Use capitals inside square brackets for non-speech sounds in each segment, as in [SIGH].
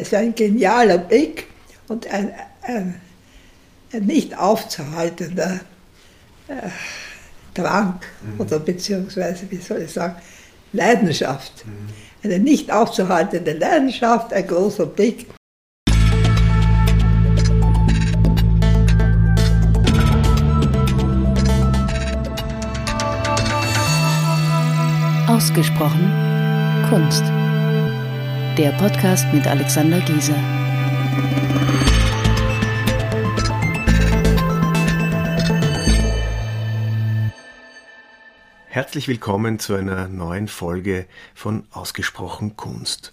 Es war ein genialer Blick und ein, ein, ein nicht aufzuhaltender äh, Drang mhm. oder beziehungsweise, wie soll ich sagen, Leidenschaft. Mhm. Eine nicht aufzuhaltende Leidenschaft, ein großer Blick. Ausgesprochen Kunst. Der Podcast mit Alexander Giese. Herzlich willkommen zu einer neuen Folge von Ausgesprochen Kunst.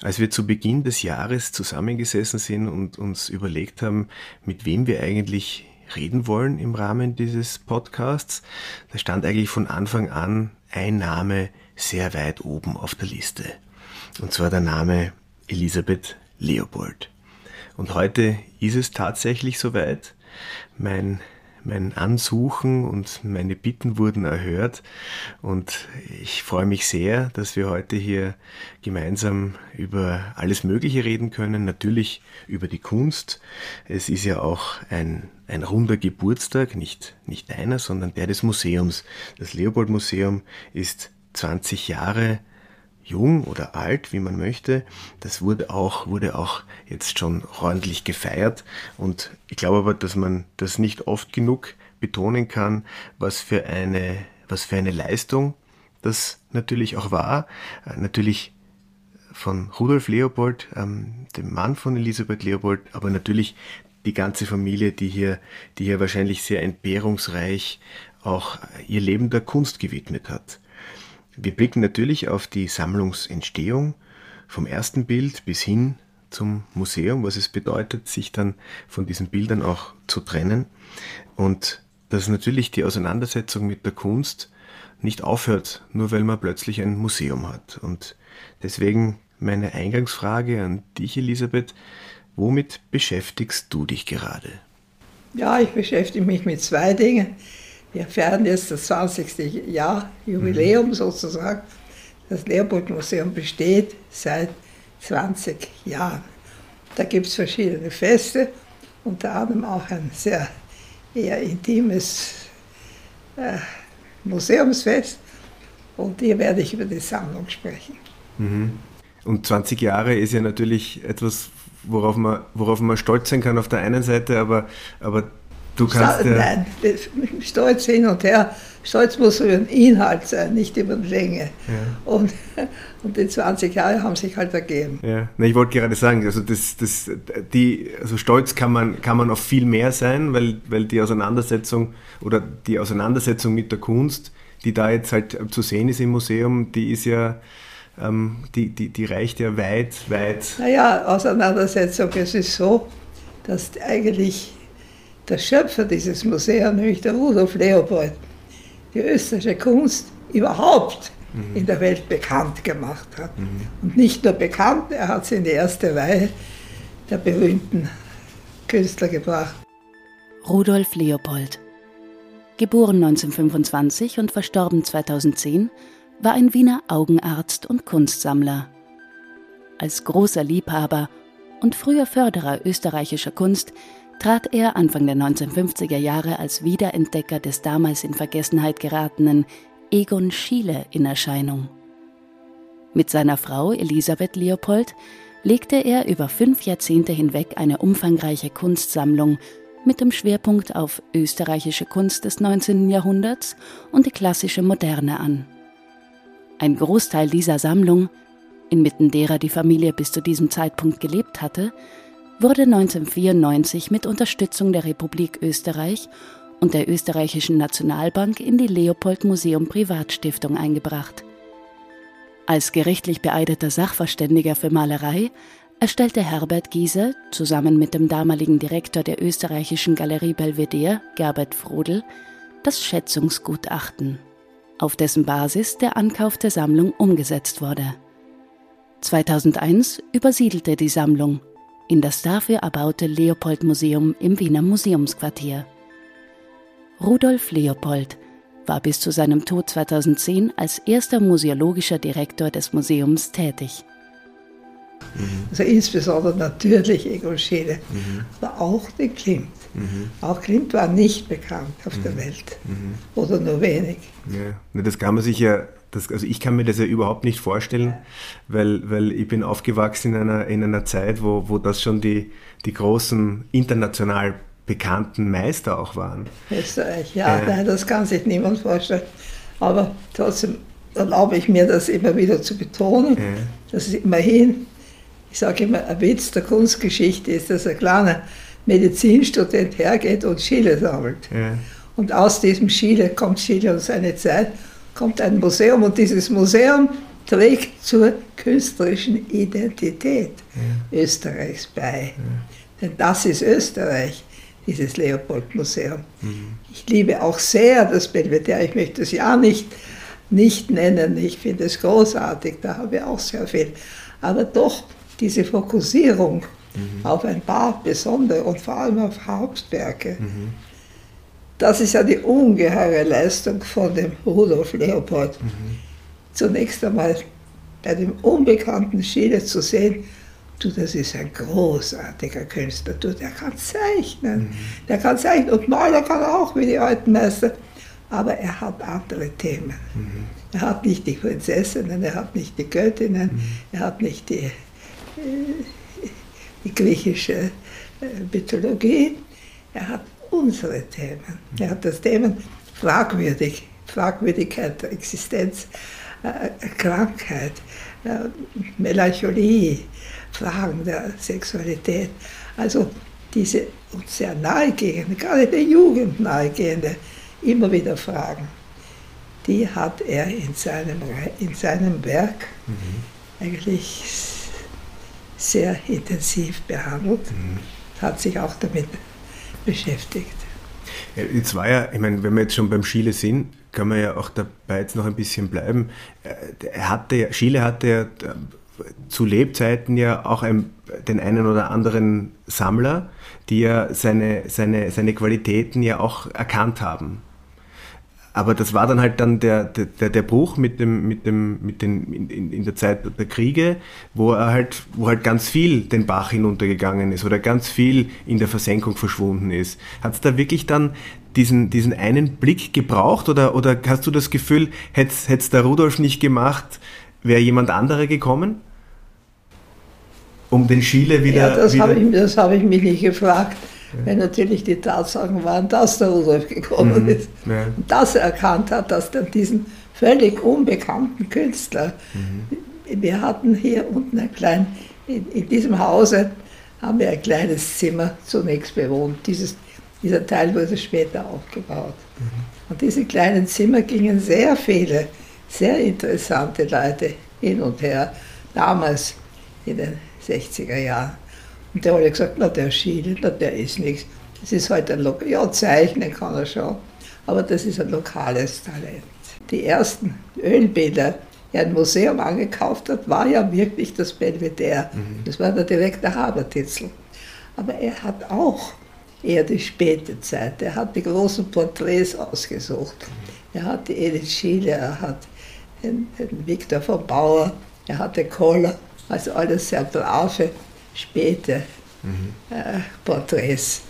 Als wir zu Beginn des Jahres zusammengesessen sind und uns überlegt haben, mit wem wir eigentlich reden wollen im Rahmen dieses Podcasts, da stand eigentlich von Anfang an ein Name sehr weit oben auf der Liste. Und zwar der Name Elisabeth Leopold. Und heute ist es tatsächlich soweit. Mein, mein Ansuchen und meine Bitten wurden erhört. Und ich freue mich sehr, dass wir heute hier gemeinsam über alles Mögliche reden können. Natürlich über die Kunst. Es ist ja auch ein, ein runder Geburtstag, nicht, nicht einer, sondern der des Museums. Das Leopold Museum ist 20 Jahre jung oder alt, wie man möchte. Das wurde auch, wurde auch jetzt schon ordentlich gefeiert. Und ich glaube aber, dass man das nicht oft genug betonen kann, was für eine, was für eine Leistung das natürlich auch war. Äh, natürlich von Rudolf Leopold, ähm, dem Mann von Elisabeth Leopold, aber natürlich die ganze Familie, die hier, die hier wahrscheinlich sehr entbehrungsreich auch ihr Leben der Kunst gewidmet hat. Wir blicken natürlich auf die Sammlungsentstehung vom ersten Bild bis hin zum Museum, was es bedeutet, sich dann von diesen Bildern auch zu trennen und dass natürlich die Auseinandersetzung mit der Kunst nicht aufhört, nur weil man plötzlich ein Museum hat. Und deswegen meine Eingangsfrage an dich, Elisabeth, womit beschäftigst du dich gerade? Ja, ich beschäftige mich mit zwei Dingen. Wir feiern jetzt das 20. Jahr Jubiläum mhm. sozusagen. Das Leopold-Museum besteht seit 20 Jahren. Da gibt es verschiedene Feste, unter anderem auch ein sehr eher intimes äh, Museumsfest. Und hier werde ich über die Sammlung sprechen. Mhm. Und 20 Jahre ist ja natürlich etwas, worauf man, worauf man stolz sein kann auf der einen Seite, aber, aber Du kannst ja Nein, Stolz hin und her. Stolz muss über den Inhalt sein, nicht über die Länge. Ja. Und, und die 20 Jahre haben sich halt ergeben. Ja, Na, ich wollte gerade sagen, also, das, das, die, also stolz kann man, kann man auf viel mehr sein, weil, weil die Auseinandersetzung oder die Auseinandersetzung mit der Kunst, die da jetzt halt zu sehen ist im Museum, die ist ja, ähm, die, die, die reicht ja weit, weit. Naja, Auseinandersetzung, es ist so, dass eigentlich der Schöpfer dieses Museums, nämlich der Rudolf Leopold, die österreichische Kunst überhaupt mhm. in der Welt bekannt gemacht hat. Mhm. Und nicht nur bekannt, er hat sie in die erste Reihe der berühmten Künstler gebracht. Rudolf Leopold, geboren 1925 und verstorben 2010, war ein Wiener Augenarzt und Kunstsammler. Als großer Liebhaber und früher Förderer österreichischer Kunst trat er Anfang der 1950er Jahre als Wiederentdecker des damals in Vergessenheit geratenen Egon Schiele in Erscheinung. Mit seiner Frau Elisabeth Leopold legte er über fünf Jahrzehnte hinweg eine umfangreiche Kunstsammlung mit dem Schwerpunkt auf österreichische Kunst des 19. Jahrhunderts und die klassische Moderne an. Ein Großteil dieser Sammlung, inmitten derer die Familie bis zu diesem Zeitpunkt gelebt hatte, wurde 1994 mit Unterstützung der Republik Österreich und der Österreichischen Nationalbank in die Leopold Museum Privatstiftung eingebracht. Als gerichtlich beeideter Sachverständiger für Malerei erstellte Herbert Giese zusammen mit dem damaligen Direktor der österreichischen Galerie Belvedere, Gerbert Frodel, das Schätzungsgutachten, auf dessen Basis der Ankauf der Sammlung umgesetzt wurde. 2001 übersiedelte die Sammlung in das dafür erbaute Leopold-Museum im Wiener Museumsquartier. Rudolf Leopold war bis zu seinem Tod 2010 als erster museologischer Direktor des Museums tätig. Mhm. Also insbesondere natürlich Egon Schiele, mhm. aber auch den Klimt. Mhm. Auch Klimt war nicht bekannt auf der mhm. Welt mhm. oder nur wenig. Ja, das kann man sich ja das, also ich kann mir das ja überhaupt nicht vorstellen, weil, weil ich bin aufgewachsen in einer, in einer Zeit, wo, wo das schon die, die großen international bekannten Meister auch waren. Österreich, ja, äh, nein, das kann sich niemand vorstellen. Aber trotzdem erlaube ich mir das immer wieder zu betonen, äh, dass es immerhin, ich sage immer, ein Witz der Kunstgeschichte ist, dass ein kleiner Medizinstudent hergeht und Schiele sammelt. Äh. Und aus diesem Schiele kommt Schiele und seine Zeit kommt ein Museum und dieses Museum trägt zur künstlerischen Identität ja. Österreichs bei. Ja. Denn das ist Österreich, dieses Leopold-Museum. Mhm. Ich liebe auch sehr das Belvedere, ich möchte es ja nicht, nicht nennen, ich finde es großartig, da habe ich auch sehr viel. Aber doch diese Fokussierung mhm. auf ein paar besondere und vor allem auf Hauptwerke. Mhm das ist ja die ungeheure Leistung von dem Rudolf Leopold. Mhm. Zunächst einmal bei dem unbekannten Schiele zu sehen, du, das ist ein großartiger Künstler, du, der kann zeichnen, mhm. der kann zeichnen und Maler kann auch, wie die alten Meister, aber er hat andere Themen. Mhm. Er hat nicht die Prinzessinnen, er hat nicht die Göttinnen, mhm. er hat nicht die, äh, die griechische äh, Mythologie, er hat unsere Themen. Er hat das Thema fragwürdig, Fragwürdigkeit der Existenz, äh, Krankheit, äh, Melancholie, Fragen der Sexualität. Also diese uns sehr nahegehende, gerade der Jugend nahegehende, immer wieder Fragen, die hat er in seinem, in seinem Werk mhm. eigentlich sehr intensiv behandelt, mhm. hat sich auch damit beschäftigt. Jetzt war ja, ich meine, wenn wir jetzt schon beim Schiele sind, kann man ja auch dabei jetzt noch ein bisschen bleiben. Äh, er hatte ja, Schiele hatte ja äh, zu Lebzeiten ja auch ein, den einen oder anderen Sammler, die ja seine, seine, seine Qualitäten ja auch erkannt haben. Aber das war dann halt dann der, der, der Bruch mit dem, mit dem, mit den, in, in der Zeit der Kriege, wo er halt, wo halt ganz viel den Bach hinuntergegangen ist oder ganz viel in der Versenkung verschwunden ist. Hat es da wirklich dann diesen, diesen einen Blick gebraucht oder, oder hast du das Gefühl, hätte es der Rudolf nicht gemacht, wäre jemand anderer gekommen? Um den Schiele wieder. Ja, das habe ich, hab ich mich nicht gefragt weil natürlich die Tatsachen waren, dass der Rudolf gekommen mhm. ist und dass er erkannt hat, dass er diesen völlig unbekannten Künstler, mhm. wir hatten hier unten ein klein, in, in, diesem Hause haben wir ein kleines Zimmer zunächst bewohnt. Dieses, dieser Teil wurde später aufgebaut. Mhm. Und diese kleinen Zimmer gingen sehr viele, sehr interessante Leute hin und her, damals in den 60er Jahren. Und der hat gesagt, na der Schiele, na der ist nichts. Das ist halt ein Lokal. Ja, zeichnen kann er schon, aber das ist ein lokales Talent. Die ersten Ölbilder, die ein Museum angekauft hat, war ja wirklich das Belvedere. Mhm. Das war der direkte Habertitzel. Aber er hat auch eher die späte Zeit. Er hat die großen Porträts ausgesucht. Mhm. Er hat die Edith Schiele, er hat den, den Viktor von Bauer, er hat den Kohler, also alles sehr brave späte mhm. äh, Porträts.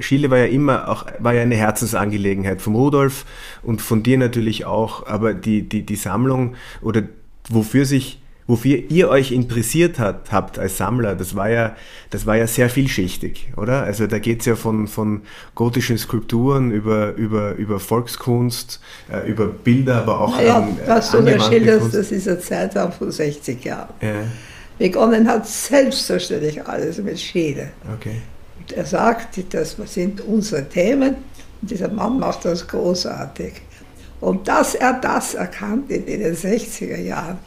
Schiele war ja immer auch war ja eine Herzensangelegenheit vom Rudolf und von dir natürlich auch, aber die, die, die Sammlung oder wofür sich wofür ihr euch interessiert hat, habt als Sammler, das war ja, das war ja sehr vielschichtig, oder? Also da geht es ja von, von gotischen Skulpturen über, über, über Volkskunst, äh, über Bilder, aber auch. Ja, naja, was du da schilderst, das ist ein Zeitraum von 60 Jahren. Ja begonnen hat, selbstverständlich alles mit Schiele. Okay. Und er sagt, das sind unsere Themen und dieser Mann macht das großartig. Und dass er das erkannt in den 60er Jahren,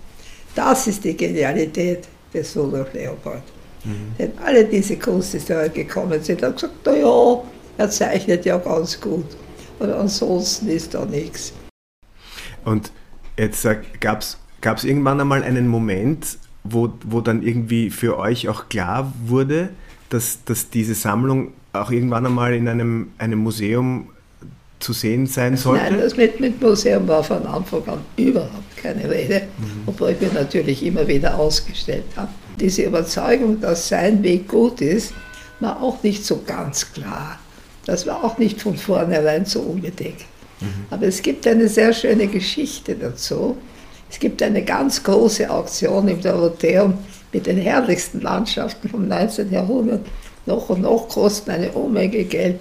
das ist die Genialität des Rudolf Leopold. Mhm. Denn alle diese Kunsthistoriker gekommen sind, haben gesagt, naja, er zeichnet ja ganz gut. Und ansonsten ist da nichts. Und jetzt gab es irgendwann einmal einen Moment, wo, wo dann irgendwie für euch auch klar wurde, dass, dass diese Sammlung auch irgendwann einmal in einem, einem Museum zu sehen sein sollte? Nein, das mit, mit Museum war von Anfang an überhaupt keine Rede, mhm. obwohl wir natürlich immer wieder ausgestellt haben. Diese Überzeugung, dass sein Weg gut ist, war auch nicht so ganz klar. Das war auch nicht von vornherein so unbedingt. Mhm. Aber es gibt eine sehr schöne Geschichte dazu. Es gibt eine ganz große Auktion im Dorotheum mit den herrlichsten Landschaften vom 19. Jahrhundert. Noch und noch kosten eine Unmenge Geld.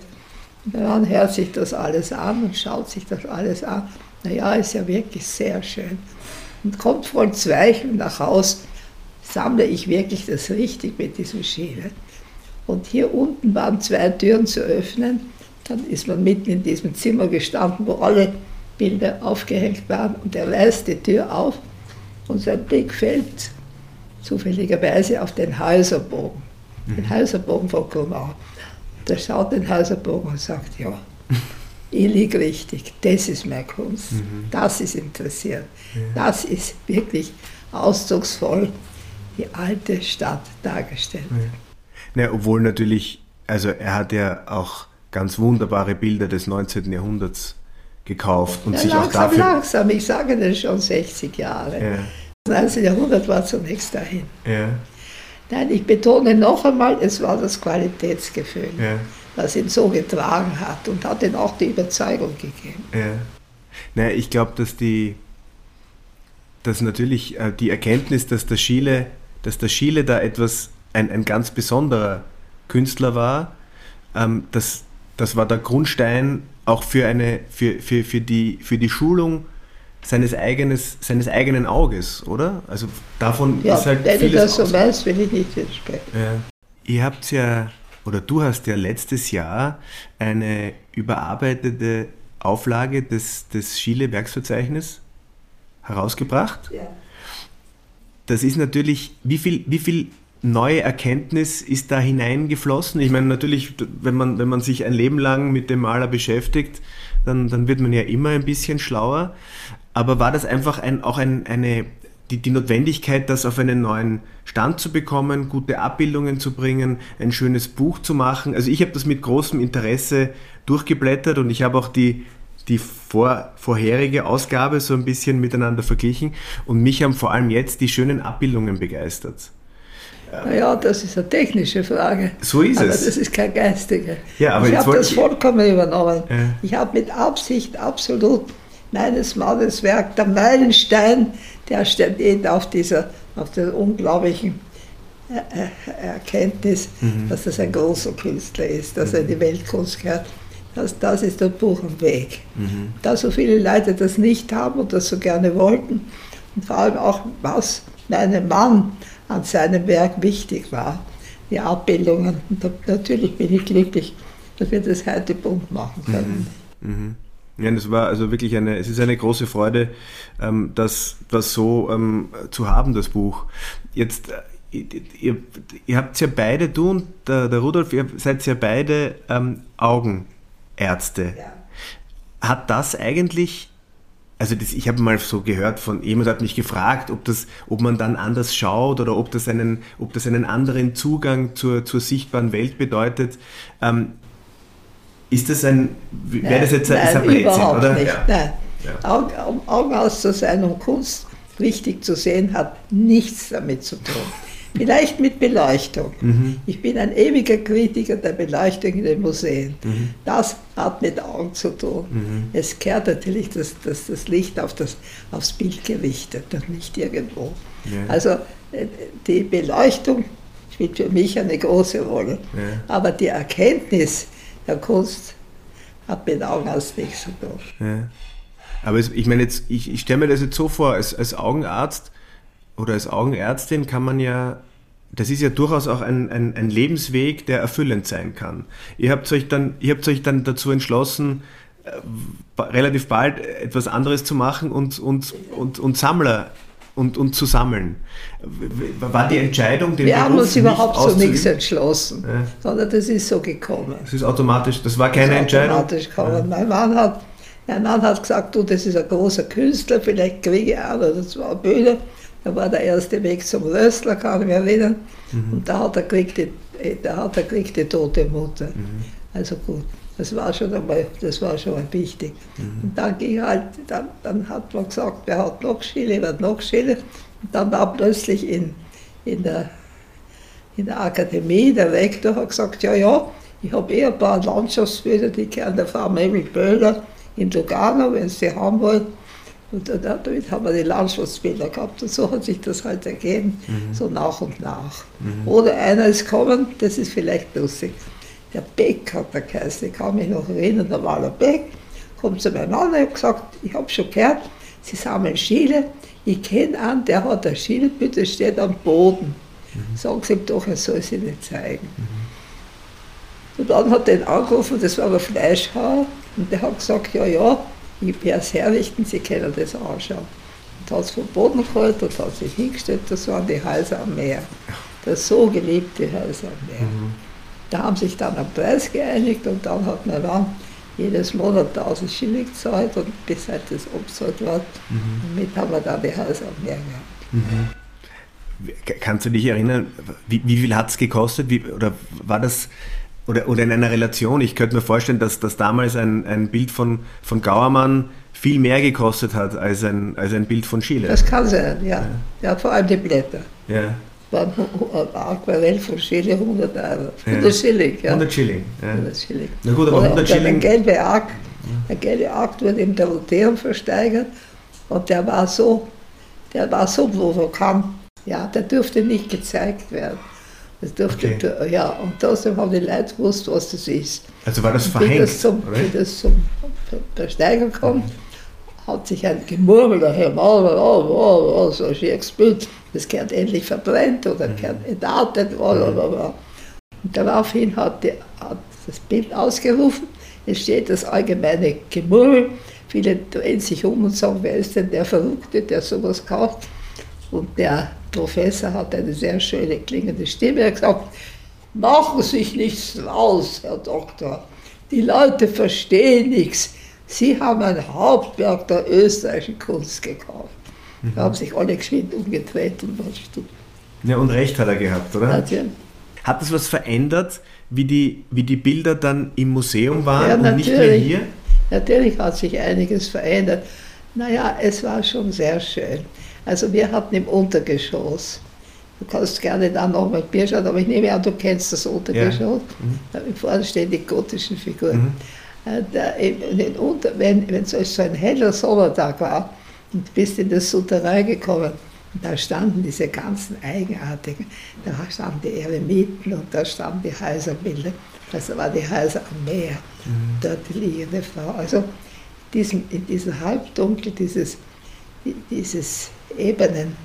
Man hört sich das alles an und schaut sich das alles an. Naja, ist ja wirklich sehr schön. Und kommt voll Zweifel nach Haus, sammle ich wirklich das richtig mit diesem Schiene. Und hier unten waren zwei Türen zu öffnen. Dann ist man mitten in diesem Zimmer gestanden, wo alle Bilder aufgehängt waren. Und er reißt die Tür auf und sein Blick fällt zufälligerweise auf den Häuserbogen, mhm. den Häuserbogen von Kumau. Der schaut den Häuserbogen und sagt, ja, ich liege richtig, das ist meine Kunst, mhm. das ist interessiert, ja. das ist wirklich ausdrucksvoll die alte Stadt dargestellt. Ja. Ja, obwohl natürlich, also er hat ja auch ganz wunderbare Bilder des 19. Jahrhunderts gekauft und sich langsam, auch dafür... Langsam, ich sage das schon 60 Jahre. Das 19. Jahrhundert war zunächst dahin. Ja. Nein, ich betone noch einmal, es war das Qualitätsgefühl, ja. das ihn so getragen hat und hat ihm auch die Überzeugung gegeben. Ja. Naja, ich glaube, dass die, dass natürlich äh, die Erkenntnis, dass der Schiele, dass der Schiele da etwas, ein, ein ganz besonderer Künstler war, ähm, das, das war der Grundstein auch für, eine, für, für, für, die, für die Schulung seines, eigenes, seines eigenen Auges, oder? Also davon ja, ist halt wenn vieles ich das so weiß, will ich nicht widersprechen. Ja. Ihr habt ja, oder du hast ja letztes Jahr eine überarbeitete Auflage des, des Schiele-Werksverzeichnisses herausgebracht. Ja. Das ist natürlich, wie viel, wie viel neue Erkenntnis ist da hineingeflossen? Ich meine, natürlich, wenn man, wenn man sich ein Leben lang mit dem Maler beschäftigt, dann, dann wird man ja immer ein bisschen schlauer. Aber war das einfach ein, auch ein, eine, die, die Notwendigkeit, das auf einen neuen Stand zu bekommen, gute Abbildungen zu bringen, ein schönes Buch zu machen? Also ich habe das mit großem Interesse durchgeblättert und ich habe auch die, die vor, vorherige Ausgabe so ein bisschen miteinander verglichen und mich haben vor allem jetzt die schönen Abbildungen begeistert. Naja, das ist eine technische Frage. So ist aber es. Das ist keine geistige. Ja, aber ich habe das vollkommen übernommen. Ja. Ich habe mit Absicht absolut meines Mannes Werk, der Meilenstein, der steht auf dieser, auf der unglaublichen Erkenntnis, mhm. dass das ein großer Künstler ist, dass mhm. er in die Weltkunst gehört. Das, das ist der Buch am Weg. Mhm. Da so viele Leute das nicht haben und das so gerne wollten und vor allem auch, was meinem Mann an seinem Werk wichtig war, die Abbildungen. Und natürlich bin ich glücklich, dass wir das heute bunt machen können. Mhm. Mhm. Ja, das war also wirklich eine, es ist eine große Freude, ähm, das, das so ähm, zu haben, das Buch. Jetzt, äh, ihr, ihr habt ja beide, du und der, der Rudolf, ihr seid ja beide ähm, Augenärzte. Ja. Hat das eigentlich also das, ich habe mal so gehört von jemand hat mich gefragt, ob das, ob man dann anders schaut oder ob das einen, ob das einen anderen Zugang zur, zur sichtbaren Welt bedeutet. Ähm, ist das ein, wäre das jetzt ein, nein, ein Rätsel, oder? Nicht. Ja. Nein. Ja. Augen, Augen aus zu sein und Kunst richtig zu sehen, hat nichts damit zu tun. Vielleicht mit Beleuchtung. Mhm. Ich bin ein ewiger Kritiker der Beleuchtung in den Museen. Mhm. Das hat mit Augen zu tun. Mhm. Es kehrt natürlich das, das, das Licht auf das, aufs Bild gerichtet und nicht irgendwo. Ja. Also äh, die Beleuchtung spielt für mich eine große Rolle. Ja. Aber die Erkenntnis der Kunst hat mit Augen aus nichts zu tun. Ja. Aber es, ich meine jetzt, ich, ich stelle mir das jetzt so vor, als, als Augenarzt oder als Augenärztin kann man ja, das ist ja durchaus auch ein, ein, ein Lebensweg, der erfüllend sein kann. Ihr habt euch dann, ihr habt euch dann dazu entschlossen, äh, relativ bald etwas anderes zu machen und, und, und, und Sammler und, und zu sammeln. War die Entscheidung, den Wir Beruf haben uns überhaupt so nichts entschlossen, ja. sondern das ist so gekommen. Das ist automatisch, das war keine das Entscheidung. Automatisch gekommen. Ja. Mein Mann hat mein Mann hat gesagt, du, das ist ein großer Künstler, vielleicht kriege ich ein oder zwei Bühne. Da war der erste Weg zum Röstler, kann ich mich erinnern. Mhm. Und da hat er gekriegt die, da hat er gekriegt die tote Mutter. Mhm. Also gut, das war schon einmal, das war schon mal wichtig. Mhm. Und dann ging halt, dann, dann hat man gesagt, wer hat noch Schiele, wer hat noch Schiele. Und dann war plötzlich in, in der in der Akademie, der Rektor hat gesagt, ja, ja, ich habe eh ein paar Landschaftsbilder, die kennen der Frau Mabel Böhler in Lugano, wenn sie haben wollen. Und damit haben wir die Landschaftsbilder gehabt und so hat sich das halt ergeben, mhm. so nach und nach. Mhm. Oder einer ist gekommen, das ist vielleicht lustig. Der Beck hat der geheißen, ich kann mich noch erinnern, der Waler Beck, kommt zu meinem Mann und hat gesagt, ich habe schon gehört, Sie sammeln Schiele, ich kenne einen, der hat ein Schild, das steht am Boden. Mhm. Sagen Sie ihm doch, er soll sie nicht zeigen. Mhm. Und dann hat er ihn angerufen, das war der Fleischhauer, und der hat gesagt, ja, ja, es herrichten, Sie können das anschauen. Und hat es vom Boden geholt und hat sich hingestellt, das waren die Häuser am Meer. Das so geliebte Häuser am Meer. Mhm. Da haben sich dann am Preis geeinigt und dann hat man dann jedes Monat 1000 Schilling gezahlt und bis halt das umgezahlt war. Mhm. Damit haben wir dann die Häuser am Meer gehabt. Mhm. Kannst du dich erinnern, wie, wie viel hat es gekostet? Wie, oder war das oder, oder in einer Relation? Ich könnte mir vorstellen, dass, dass damals ein, ein Bild von, von Gauermann viel mehr gekostet hat als ein, als ein Bild von Schiele. Das kann sein, ja. Ja, ja vor allem die Blätter. Ja. War ein Aquarell von Schiele 100 Euro. 100 ja. Schilling, ja. 100 Schilling. Ja. 100 Schilling. Na gut, aber 100 Schilling. Der gelbe Akt, der gelbe Akt wurde im Dorotheum versteigert und der war so, der war so provokant. Ja, der durfte nicht gezeigt werden. Das durfte, okay. ja, und trotzdem haben die Leute gewusst, was das ist. Also war das verhängt, wie das zum, Wie das zum Versteigen kommt, mhm. hat sich ein Gemurmel daher, oh, oh, oh, oh, so schier gespielt, das gehört endlich verbrennt oder mhm. gehört entartet, blablabla. Und daraufhin hat, die, hat das Bild ausgerufen, es steht das allgemeine Gemurmel, viele drehen sich um und sagen, wer ist denn der Verrückte, der sowas kauft? Und der Professor hat eine sehr schöne klingende Stimme. Er hat gesagt, machen Sie sich nichts raus, Herr Doktor. Die Leute verstehen nichts. Sie haben ein Hauptwerk der österreichischen Kunst gekauft. Mhm. Da haben sich alle geschwind umgedreht und was tut. Ja, und recht hat er gehabt, oder? Natürlich. Hat das was verändert, wie die, wie die Bilder dann im Museum waren ja, und nicht mehr hier? Natürlich hat sich einiges verändert. Naja, es war schon sehr schön. Also wir hatten im Untergeschoss, du kannst gerne da noch mal Bier schauen, aber ich nehme an, du kennst das Untergeschoss. Ja. Mhm. Vorne stehen die gotischen Figuren. Mhm. Äh, da, in, Unter, wenn, wenn so ein heller Sommertag war und bist in das Souterrain gekommen, da standen diese ganzen eigenartigen, da standen die Eremiten und da standen die Häuserbilder, das war die Häuser am Meer, mhm. dort die liegende Frau. Also diesem, in diesem Halbdunkel, dieses, dieses Ebenen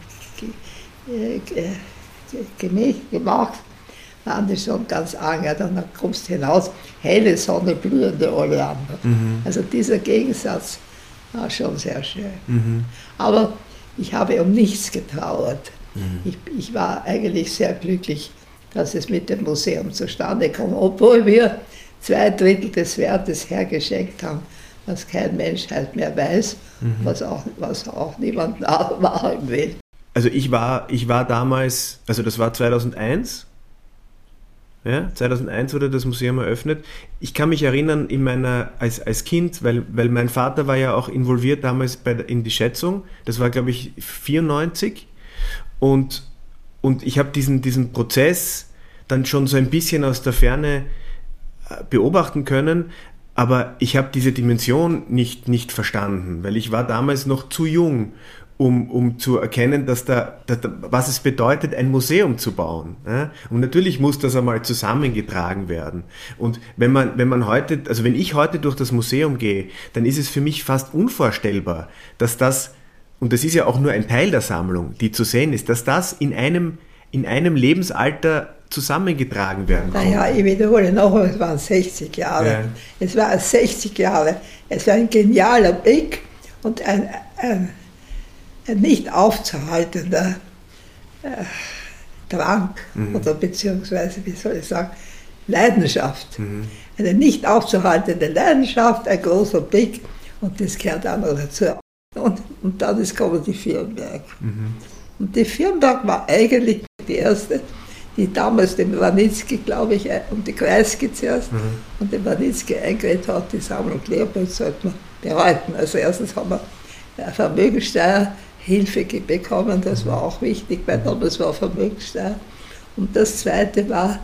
gemacht, waren die schon ganz. Und dann kommst du hinaus, helle Sonne, blühende Oleander. Mhm. Also dieser Gegensatz war schon sehr schön. Mhm. Aber ich habe um nichts getrauert. Mhm. Ich, ich war eigentlich sehr glücklich, dass es mit dem Museum zustande kam, obwohl wir zwei Drittel des Wertes hergeschenkt haben was kein Mensch halt mehr weiß, mhm. was, auch, was auch niemand [LAUGHS] nachmachen will. Also ich war, ich war damals, also das war 2001, ja, 2001 wurde das Museum eröffnet. Ich kann mich erinnern, in meiner, als, als Kind, weil, weil mein Vater war ja auch involviert damals bei, in die Schätzung, das war glaube ich 94 und, und ich habe diesen, diesen Prozess dann schon so ein bisschen aus der Ferne äh, beobachten können, aber ich habe diese Dimension nicht, nicht verstanden, weil ich war damals noch zu jung, um, um zu erkennen, dass da, dass da, was es bedeutet, ein Museum zu bauen. Und natürlich muss das einmal zusammengetragen werden. Und wenn man, wenn man heute, also wenn ich heute durch das Museum gehe, dann ist es für mich fast unvorstellbar, dass das, und das ist ja auch nur ein Teil der Sammlung, die zu sehen ist, dass das in einem, in einem Lebensalter zusammengetragen werden konnte. Naja, ich wiederhole noch, es waren 60 Jahre. Ja. Es waren 60 Jahre. Es war ein genialer Blick und ein, ein, ein nicht aufzuhaltender äh, Drang mhm. oder beziehungsweise, wie soll ich sagen, Leidenschaft. Mhm. Eine nicht aufzuhaltende Leidenschaft, ein großer Blick und das gehört auch noch dazu. Und, und dann ist kommen die Firnberg. Mhm. Und die Firnberg war eigentlich die erste die damals den Wanitzki, glaube ich, und die Kreisky zuerst mhm. und den Wanitzki eingeredet hat, die Sammlung Leopold sollte man behalten. Also erstens haben wir Vermögensteuerhilfe bekommen, das war auch wichtig, weil damals war Vermögensteuer. Und das zweite war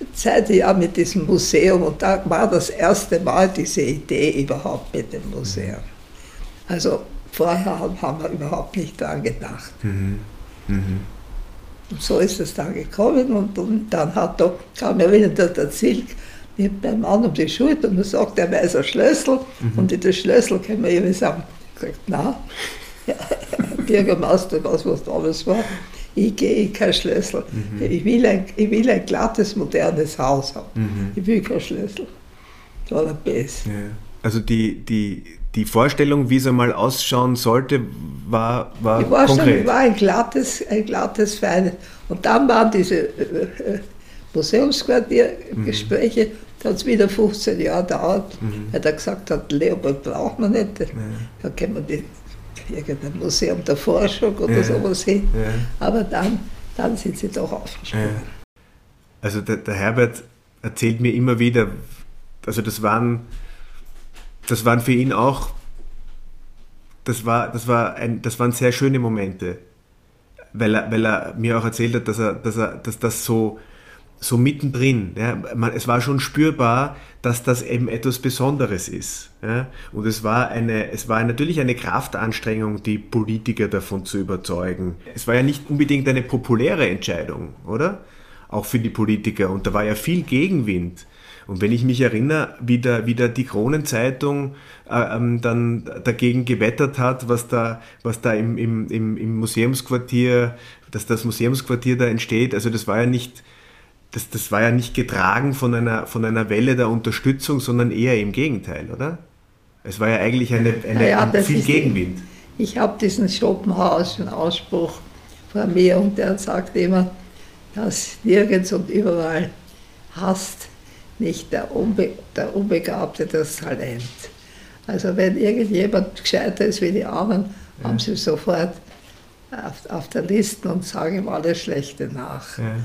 das zweite Jahr mit diesem Museum und da war das erste Mal diese Idee überhaupt mit dem Museum. Also vorher haben wir überhaupt nicht daran gedacht. Mhm. Mhm. Und so ist es dann gekommen und, und dann hat da, kam ja wieder der, der Zilk nimmt meinen Mann um die Schulter und sagt, er weiß ein Schlüssel mhm. und in den Schlüssel können wir irgendwie sagen, sagt, na, [LAUGHS] ja, Bürgermeister, was was da alles war, ich gehe kein Schlüssel. Mhm. Ich, will ein, ich will ein glattes, modernes Haus haben. Mhm. Ich will kein Schlüssel. Das war der Best. Ja. Also die, die, die Vorstellung, wie es einmal ausschauen sollte, war, war Die Vorstellung konkret. war ein glattes, ein glattes, feines. Und dann waren diese äh, äh Museumsquartiergespräche, mhm. da hat es wieder 15 Jahre gedauert, mhm. weil er gesagt hat, Leopold braucht man nicht, ja. da können wir die, irgendein Museum der Forschung oder ja. sowas hin. Ja. Aber dann, dann sind sie doch aufgesprungen. Also der, der Herbert erzählt mir immer wieder, also das waren das waren für ihn auch, das, war, das, war ein, das waren sehr schöne Momente, weil er, weil er mir auch erzählt hat, dass, er, dass, er, dass das so, so mittendrin, ja, man, es war schon spürbar, dass das eben etwas Besonderes ist. Ja, und es war, eine, es war natürlich eine Kraftanstrengung, die Politiker davon zu überzeugen. Es war ja nicht unbedingt eine populäre Entscheidung, oder? Auch für die Politiker. Und da war ja viel Gegenwind. Und wenn ich mich erinnere, wie, da, wie da die Kronenzeitung äh, ähm, dann dagegen gewettert hat, was da, was da im, im, im Museumsquartier, dass das Museumsquartier da entsteht, also das war ja nicht, das, das war ja nicht getragen von einer, von einer Welle der Unterstützung, sondern eher im Gegenteil, oder? Es war ja eigentlich eine, eine ja, ein viel Gegenwind. Die, ich habe diesen Schopenhauerischen Ausspruch von mir und der sagt immer, dass nirgends und überall hasst nicht der, Unbe der Unbegabte das Talent. Also wenn irgendjemand gescheiter ist wie die anderen, ja. haben sie sofort auf, auf, der Liste und sagen ihm alles Schlechte nach. Ja.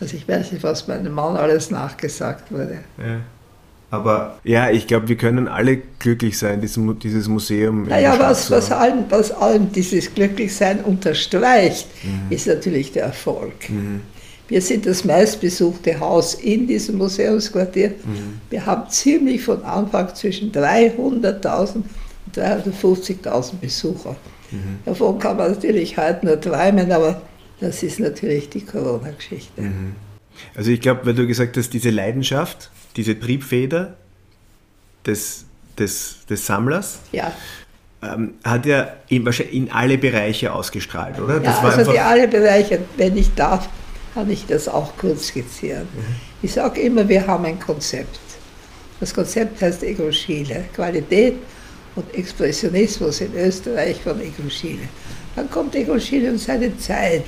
Also ich weiß nicht, was meinem Mann alles nachgesagt wurde. Ja. Aber ja, ich glaube, wir können alle glücklich sein, dieses, Museum. Naja, was, was, allem, was allem dieses Glücklichsein unterstreicht, mhm. ist natürlich der Erfolg. Mhm. Wir sind das meistbesuchte Haus in diesem Museumsquartier. Mhm. Wir haben ziemlich von Anfang zwischen 300.000 und 350.000 Besucher. Mhm. Davon kann man natürlich heute nur träumen, aber das ist natürlich die Corona-Geschichte. Mhm. Also ich glaube, weil du gesagt hast, diese Leidenschaft, diese Triebfeder des, des, des Sammlers, ja. ähm, hat ja in, in, alle Bereiche ausgestrahlt, oder? Das ja, also die alle Bereiche, wenn ich darf, kann ich das auch kurz skizzieren. Mhm. Ich sage immer, wir haben ein Konzept. Das Konzept heißt Ego Schiele, Qualität und Expressionismus in Österreich von Ego Schiele. Dann kommt Ego Schiele und seine Zeit.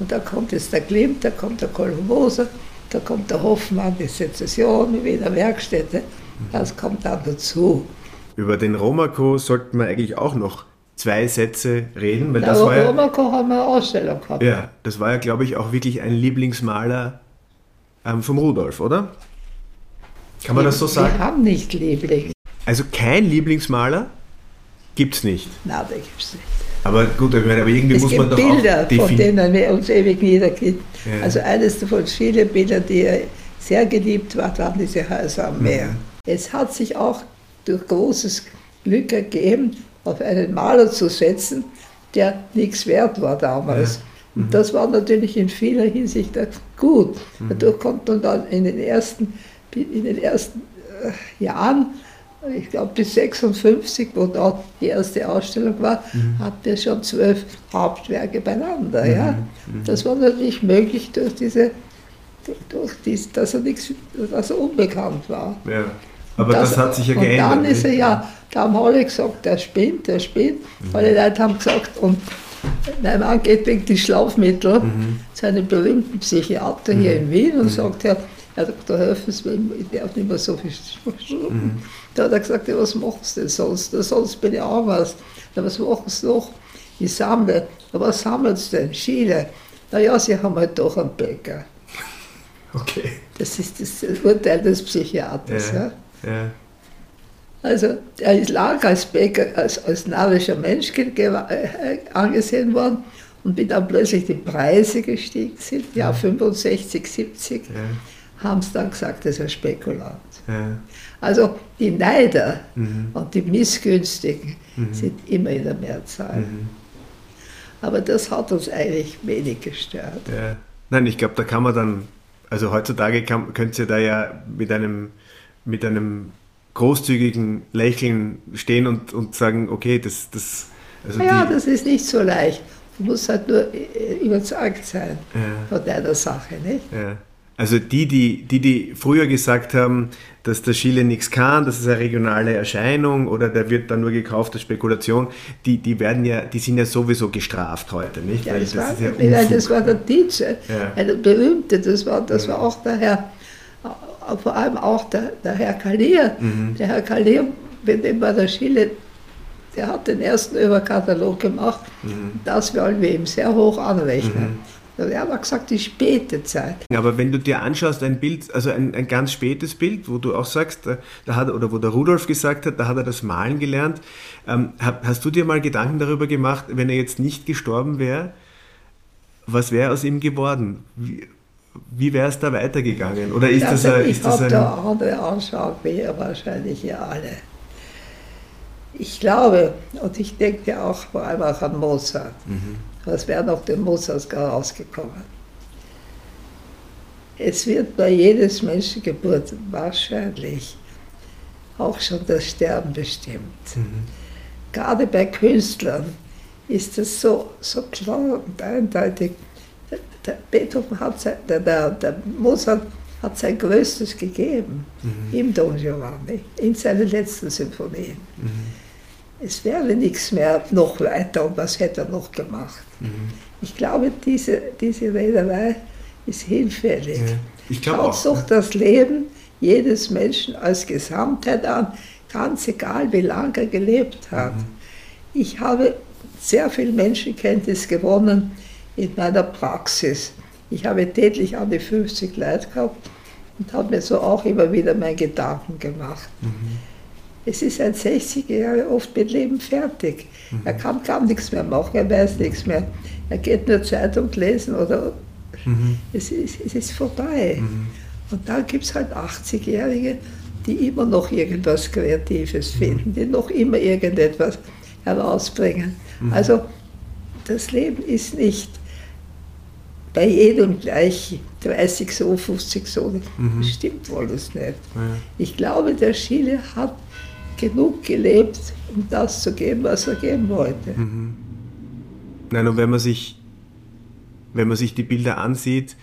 Und da kommt jetzt der Klimt, da kommt der Kolumboser, da kommt der Hoffmann, die Sezession, die Wiener Werkstätte. Das kommt dann dazu. Über den Romako sollten wir eigentlich auch noch zwei Sätze reden. Weil das war ja, Romako haben wir eine Ausstellung gehabt. Ja, das war ja, glaube ich, auch wirklich ein Lieblingsmaler ähm, vom Rudolf, oder? Kann man das so sagen? Wir haben nicht Liebling. Also kein Lieblingsmaler gibt es nicht? Nein, den gibt es nicht. Aber gut, aber irgendwie es muss man doch Bilder, auch von denen wir uns ewig wiederkennen. Ja. Also eines davon, viele Bilder, die er sehr geliebt hat, waren diese Häuser am Meer. Mhm. Es hat sich auch durch großes Glück ergeben, auf einen Maler zu setzen, der nichts wert war damals. Ja. Mhm. Und das war natürlich in vieler Hinsicht gut. Mhm. Dadurch konnte man dann in den ersten, in den ersten äh, Jahren, ich glaube bis 56, wo da die erste Ausstellung war, mhm. hatten wir schon zwölf Hauptwerke beieinander. Ja? Mhm. mhm. Das war natürlich möglich durch diese, durch dies, dass er nichts, dass er unbekannt war. Ja. Aber das, das, hat sich ja geändert. Und dann ist er ja, da haben alle gesagt, der spinnt, der spinnt. Mhm. Alle Leute haben gesagt, und mein Mann geht wegen die Schlafmittel mhm. zu einem berühmten Psychiater mhm. hier in Wien und mhm. sagt, Herr, Herr Dr. Höfens, ich darf nicht mehr so viel schreiben. Mhm. Da hat er gesagt, ja, was machst du denn sonst? sonst bin ich auch was. Ja, was machst du noch? Ich sammle. Ja, was sammelst du denn? Schiele. Naja, Sie haben halt doch einen Bäcker. [LAUGHS] Okay. Das ist das Urteil des Psychiaters. Ja. ja. Ja. Also er ist lang als Bäcker, als, als narrischer Mensch äh, angesehen worden Und wie dann plötzlich die Preise gestiegen sind, ja, 65, 70, ja. haben sie dann gesagt, das ist ein Spekulant. Ja. Also die Neider mhm. und die Missgünstigen mhm. sind immer in der Mehrzahl. Mhm. Aber das hat uns eigentlich wenig gestört. Ja. Nein, ich glaube, da kann man dann, also heutzutage kann, könnt ihr da ja mit einem, mit einem großzügigen Lächeln stehen und, und sagen, okay, das... das also ja, das ist nicht so leicht. Du musst halt nur äh, überzeugt sein ja. von deiner Sache, nicht? Ja. Also die, die, die, die früher gesagt haben, dass der Chile nichts kann, das ist eine regionale Erscheinung oder der wird dann nur gekauft als Spekulation, die, die werden ja, die sind ja sowieso gestraft heute, nicht? Ja, das, das, war, ja das war der Tietze, ja. eine berühmte, das war, das war auch der Herr, vor allem auch der, der Herr Kalier. Mhm. Der Herr Kalier, mit dem war der Chile, der hat den ersten Überkatalog gemacht, mhm. das wollen wir ihm sehr hoch anrechnen. Mhm. Er hat gesagt, die späte Zeit. Aber wenn du dir anschaust, ein Bild, also ein, ein ganz spätes Bild, wo du auch sagst, äh, da hat, oder wo der Rudolf gesagt hat, da hat er das Malen gelernt. Ähm, hast du dir mal Gedanken darüber gemacht, wenn er jetzt nicht gestorben wäre, was wäre aus ihm geworden? Wie, wie wäre es da weitergegangen? Oder ist also das, ein, ich habe da andere Anschauung wie ihr wahrscheinlich ja alle. Ich glaube, und ich denke auch vor allem auch an Mozart. Mhm was wäre noch dem Mozart rausgekommen? Es wird bei jedes Menschengeburt wahrscheinlich auch schon das Sterben bestimmt. Mhm. Gerade bei Künstlern ist es so, so klar und eindeutig. Der, Beethoven hat sein, der, der, der, Mozart hat sein Größtes gegeben mhm. im Don Giovanni, in seinen letzten Symphonien. Mhm es wäre nichts mehr noch weiter und was hätte er noch gemacht. Mhm. Ich glaube, diese, diese Rederei ist hinfällig. Ja, ich Schaut doch das Leben jedes Menschen als Gesamtheit an, ganz egal, wie lange er gelebt hat. Mhm. Ich habe sehr viel Menschenkenntnis gewonnen in meiner Praxis. Ich habe täglich an die 50 Leute gehabt und habe mir so auch immer wieder meine Gedanken gemacht. Mhm. Es ist ein 60-Jähriger oft mit Leben fertig. Mhm. Er kann gar nichts mehr machen, er weiß nichts mehr. Er geht nur Zeitung lesen oder mhm. es, ist, es ist vorbei. Mhm. Und dann gibt es halt 80-Jährige, die immer noch irgendwas Kreatives mhm. finden, die noch immer irgendetwas herausbringen. Mhm. Also das Leben ist nicht bei jedem gleich 30 so, 50 so. Mhm. Das stimmt wohl das nicht. Ja. Ich glaube, der Schiele hat genug gelebt, um das zu geben, was er geben wollte. Mhm. Nein, und wenn man sich, wenn man sich die Bilder ansieht,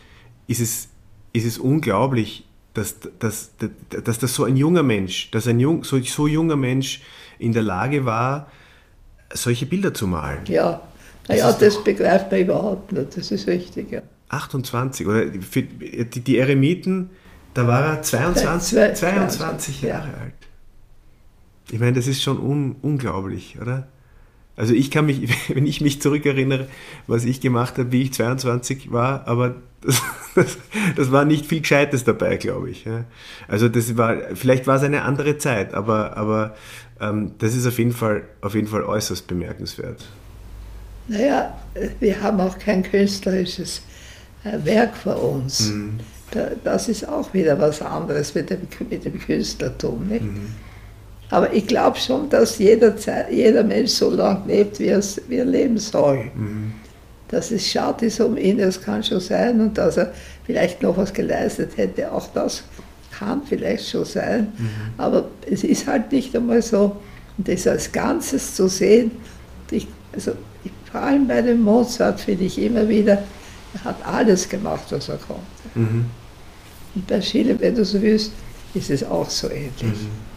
ist es, ist es unglaublich, dass, dass, dass, dass das so ein junger Mensch, dass ein jung, so, so junger Mensch in der Lage war, solche Bilder zu malen. Ja, das, das begreift man überhaupt nicht, das ist richtig. Ja. 28, oder für die, die Eremiten, da war er 22, 22 Jahre ja. alt. Ich meine, das ist schon un unglaublich, oder? Also ich kann mich, [LAUGHS] wenn ich mich zurückerinnere, was ich gemacht habe, wie ich 22 war, aber das, [LAUGHS] das, das war nicht viel Gescheites dabei, glaube ich. Also das war, vielleicht war es eine andere Zeit, aber, aber ähm, das ist auf jeden, Fall, auf jeden Fall äußerst bemerkenswert. Naja, wir haben auch kein künstlerisches äh, Werk vor uns. Mhm. Das ist auch wieder was anderes mit dem, mit dem Künstlertum. Nicht? Mhm. Aber ich glaube schon, dass jeder, jeder Mensch so lange lebt, wie, es, wie er leben soll. Mhm. Dass es schade ist um ihn, das kann schon sein. Und dass er vielleicht noch was geleistet hätte, auch das kann vielleicht schon sein. Mhm. Aber es ist halt nicht einmal so. Das als Ganzes zu sehen, ich, also vor allem bei dem Mozart finde ich immer wieder, er hat alles gemacht, was er konnte. Mhm. Und bei Schiele, wenn du so willst, ist es auch so ähnlich. Mhm.